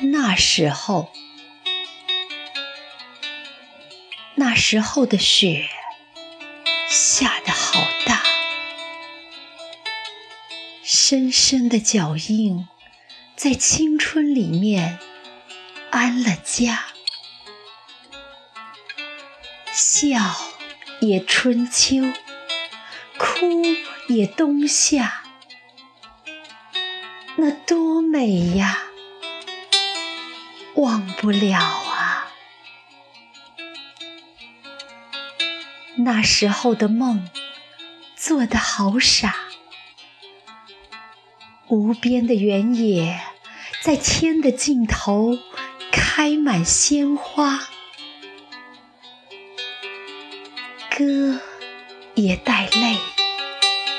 那时候，那时候的雪下得好大，深深的脚印在青春里面安了家。笑也春秋，哭也冬夏，那多美呀！忘不了啊！那时候的梦做得好傻，无边的原野，在天的尽头开满鲜花，歌也带泪，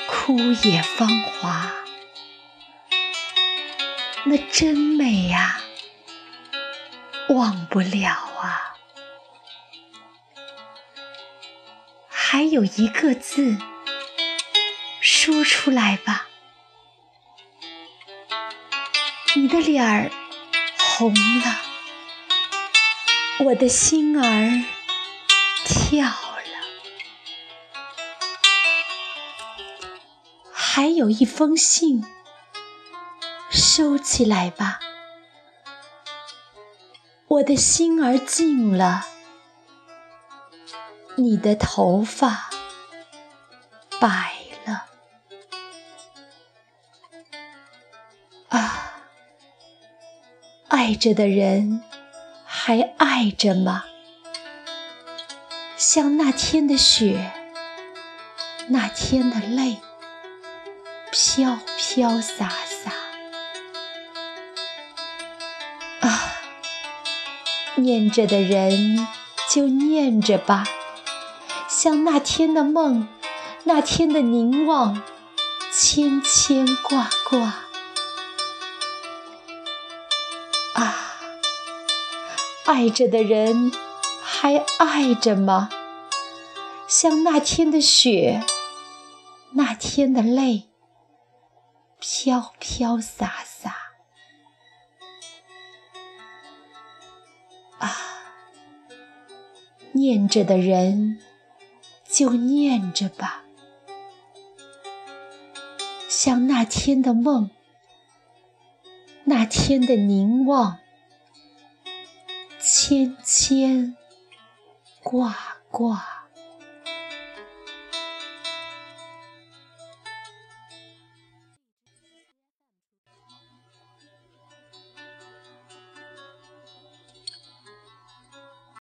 哭也芳华，那真美呀！忘不了啊！还有一个字，说出来吧。你的脸儿红了，我的心儿跳了。还有一封信，收起来吧。我的心儿静了，你的头发白了。啊，爱着的人还爱着吗？像那天的雪，那天的泪，飘飘洒洒。念着的人就念着吧，像那天的梦，那天的凝望，牵牵挂挂。啊，爱着的人还爱着吗？像那天的雪，那天的泪，飘飘洒洒。念着的人就念着吧，像那天的梦，那天的凝望，牵牵挂挂。